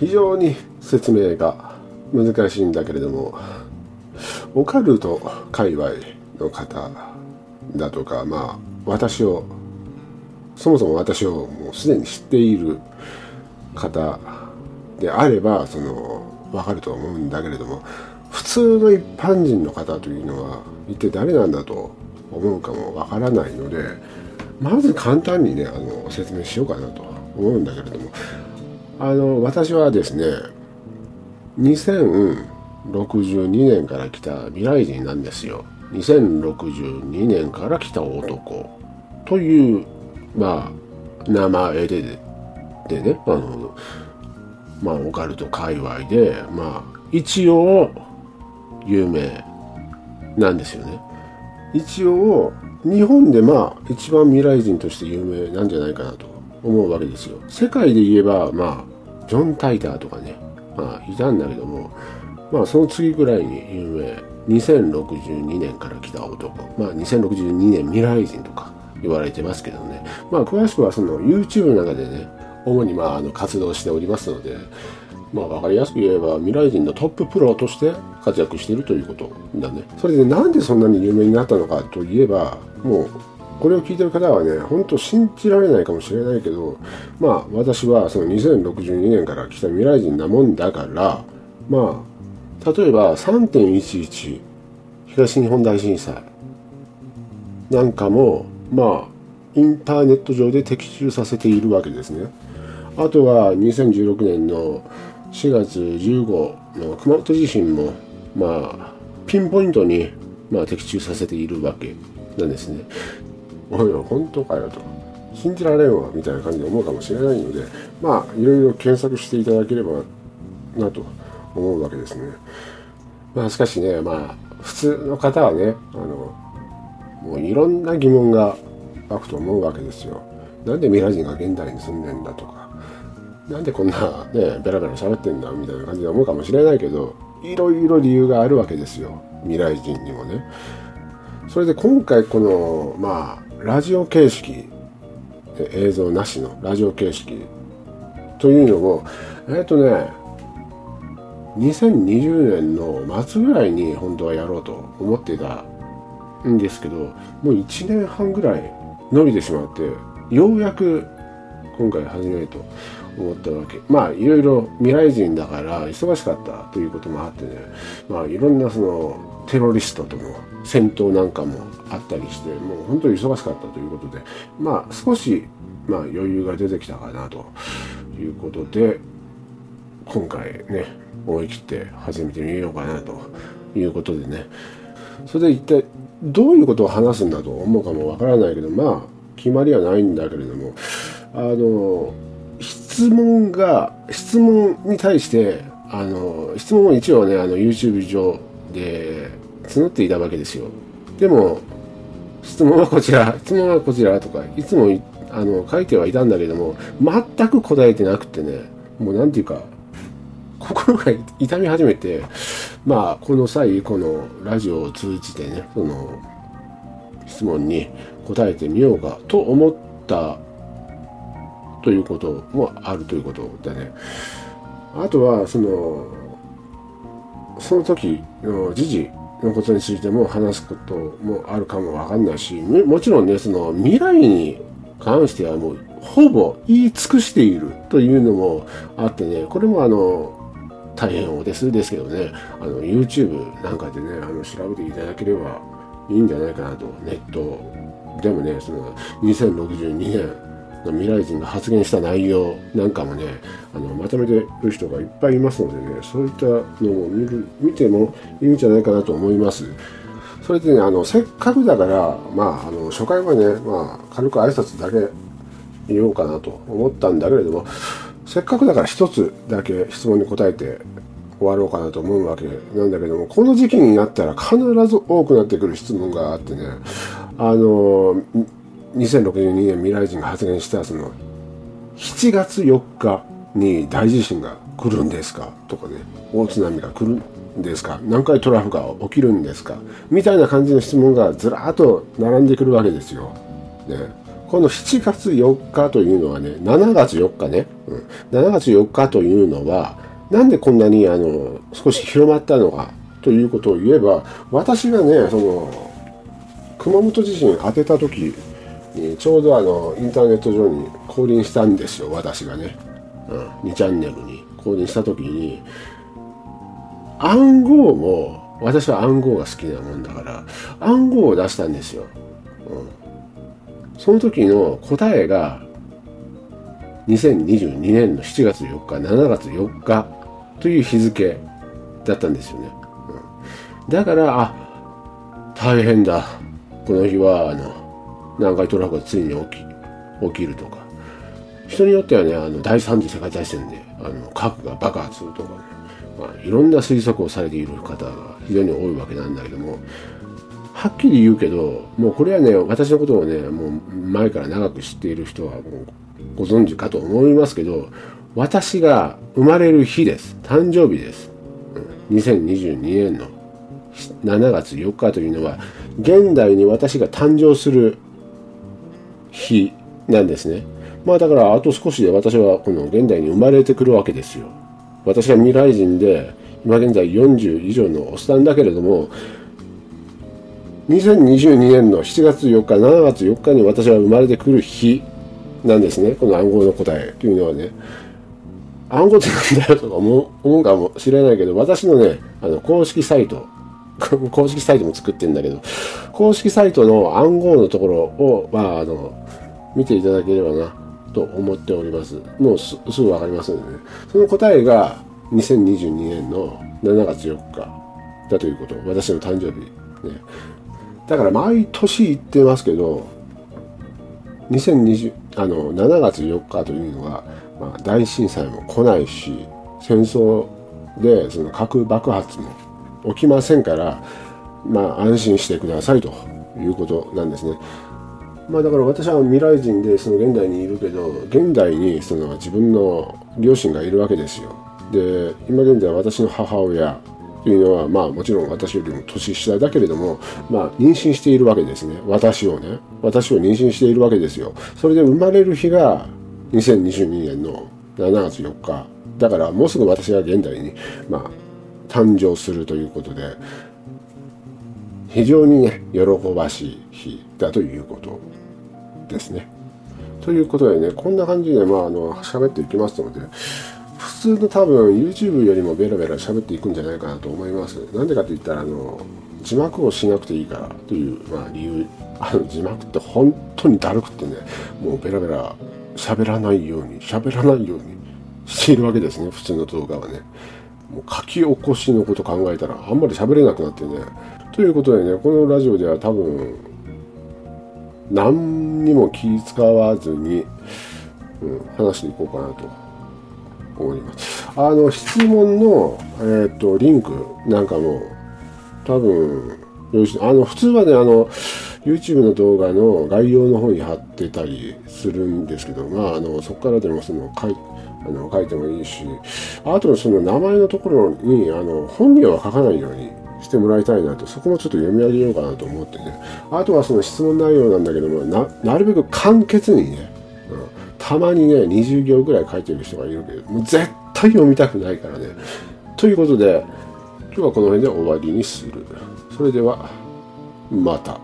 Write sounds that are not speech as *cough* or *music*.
非常に説明が難しいんだけれどもオカルト界隈の方だとかまあ私をそもそも私をもうすでに知っている方であればその分かると思うんだけれども普通の一般人の方というのは一体誰なんだと思うかもわからないのでまず簡単にねあの説明しようかなと思うんだけれどもあの私はですね2062年から来た未来人なんですよ。2062年から来た男。というまあ名前ででねあのまあオカルト界隈でまあ一応有名なんですよね。一応日本でまあ一番未来人として有名なんじゃないかなと思うわけですよ。世界で言えばまジョン・タイターとかね。まあいたんだけどもまあその次ぐらいに有名。2062年から来た男。まあ2062年未来人とか言われてますけどね。まあ詳しくはその YouTube の中でね主にまああの活動しておりますのでまあ分かりやすく言えば未来人のトッププロとして活躍しているということだね。それでなんでそんなに有名になったのかといえばもうこれを聞いてる方はね本当信じられないかもしれないけどまあ私はその2062年から来た未来人なもんだからまあ例えば3.11東日本大震災なんかもまあインターネット上で的中させているわけですねあとは2016年の4月15の熊本地震もまあピンポイントにまあ的中させているわけなんですね。おいおい本当かよと信じられんわみたいな感じで思うかもしれないのでまあいろいろ検索していただければなと思うわけですね。まあしかしねまあ普通の方はねあのもういろんな疑問が湧くと思うわけですよ。なんで未来人が現代に住んでんだとかなんでこんなねベラベラ喋ってんだみたいな感じで思うかもしれないけどいろいろ理由があるわけですよ未来人にもねそれで今回このまあラジオ形式映像なしのラジオ形式というのもえっ、ー、とね2020年の末ぐらいに本当はやろうと思っていたんですけどもう1年半ぐらい伸びてしまってようやく今回始めると。思ったわけ。まあいろいろ未来人だから忙しかったということもあってね。まあいろんなそのテロリストとの戦闘なんかもあったりしてもう本当に忙しかったということでまあ少しまあ余裕が出てきたかなということで今回ね思い切って始めてみようかなということでね。それで一体どういうことを話すんだと思うかもわからないけどまあ決まりはないんだけれどもあの質問が質問に対してあの質問を一応ねあの YouTube 上で募っていたわけですよ。でも質問はこちら質問はこちらとかいつもあの書いてはいたんだけども全く答えてなくてねもう何て言うか心が痛み始めてまあこの際このラジオを通じてねその質問に答えてみようかと思ったということもあるということでね。あとはそのその時の時事のことについても話すこともあるかもわかんないしもちろんねその未来に関してはもうほぼ言い尽くしているというのもあってねこれもあの大変お手数ですけどね。あの YouTube なんかでねあの調べていただければいいんじゃないかなと。ネットでもねその2062年未来人が発言した内容なんかもねあのまとめてる人がいっぱいいますのでねそういったのを見る見てもいいんじゃないかなと思います。それでねあのせっかくだからまああの初回はね、まあ、軽く挨拶だけ言おうかなと思ったんだけれどもせっかくだから一つだけ質問に答えて終わろうかなと思うわけなんだけどもこの時期になったら必ず多くなってくる質問があってねあの2062年未来人が発言したその7月4日に大地震が来るんですか？とかね大津波が来るんですか？何回トラフが起きるんですか？みたいな感じの質問がずらっと並んでくるわけですよ。ね、この7月4日というのはね、7月4日ね、うん、7月4日というのは、なんでこんなにあの少し広まったのかということを言えば、私がね、その、熊本地震当てた時に、ちょうどあの、インターネット上に降臨したんですよ、私がね。うん、2チャンネルに降臨した時に、暗号も、私は暗号が好きなもんだから、暗号を出したんですよ。うん、その時の答えが、2022年の7月4日、7月4日という日付だったんですよね。うん、だから、あ、大変だ。この日は、あの、南海トラフがついに起き、起きるとか。人によってはね、あの、第三次世界大戦で、あの、核が爆発するとかね。まあ、いろんな推測をされている方が非常に多いわけなんだけどもはっきり言うけどもうこれはね私のことをねもう前から長く知っている人はもうご存知かと思いますけど私が生まれる日です誕生日です2022年の7月4日というのは現代に私が誕生する日なんですね。まあだからあと少しで私はこの現代に生まれてくるわけですよ。私は未来人で今現在40以上のおっさんだけれども2022年の7月4日7月4日に私は生まれてくる日なんですね。この暗号の答えというのはね。暗号ってなんだよとか思うかもしれないけど私のねあの公式サイト *laughs* 公式サイトも作ってるんだけど公式サイトの暗号のところをまああの見ていただければなと思っております。もうすぐわかりますのでね。その答えが2022年の7月4日だということ。私の誕生日。ね。だから毎年言ってますけど、2020あの7月4日というのは、まあ、大震災も来ないし戦争でその核爆発も起きませんから、まあ、安心してくださいということなんですね。まあだから私は未来人でその現代にいるけど現代にその自分の両親がいるわけですよ。で今現在私の母親というのはまあもちろん私よりも年下だけれどもまあ妊娠しているわけですね。私をね。私を妊娠しているわけですよ。それで生まれる日が2022年の7月4日。だからもうすぐ私は現代にまあ誕生するということで非常にね喜ばしい日だということですね。ということでね、こんな感じで、まあ、あの、喋っていきますので、普通の多分 YouTube よりもベラベラ喋っていくんじゃないかなと思います。なんでかと言ったら、あの、字幕をしなくていいからという、まあ、理由、あの字幕って本当にだるくってね、もうベラベラ喋らないように、喋らないようにしているわけですね、普通の動画はね。もう書き起こしのこと考えたら、あんまり喋れなくなってね。ということでね、このラジオでは多分、何にも気使わずに、うん、話していこうかなと思います。あの、質問の、えっ、ー、と、リンクなんかも、多分、あの、普通はね、あの、YouTube の動画の概要の方に貼ってたりするんですけど、まあ、あの、そこからでもその、書いあの書いてもいいし、あとその名前のところに、あの、本名は書かないようにしてもらいたいなと、そこもちょっと読み上げようかなと思ってね。あとはその質問内容なんだけども、ななるべく簡潔にね、うん、たまにね、20行ぐらい書いてる人がいるけど、もう絶対読みたくないからね。ということで、今日はこの辺で終わりにする。それでは、また。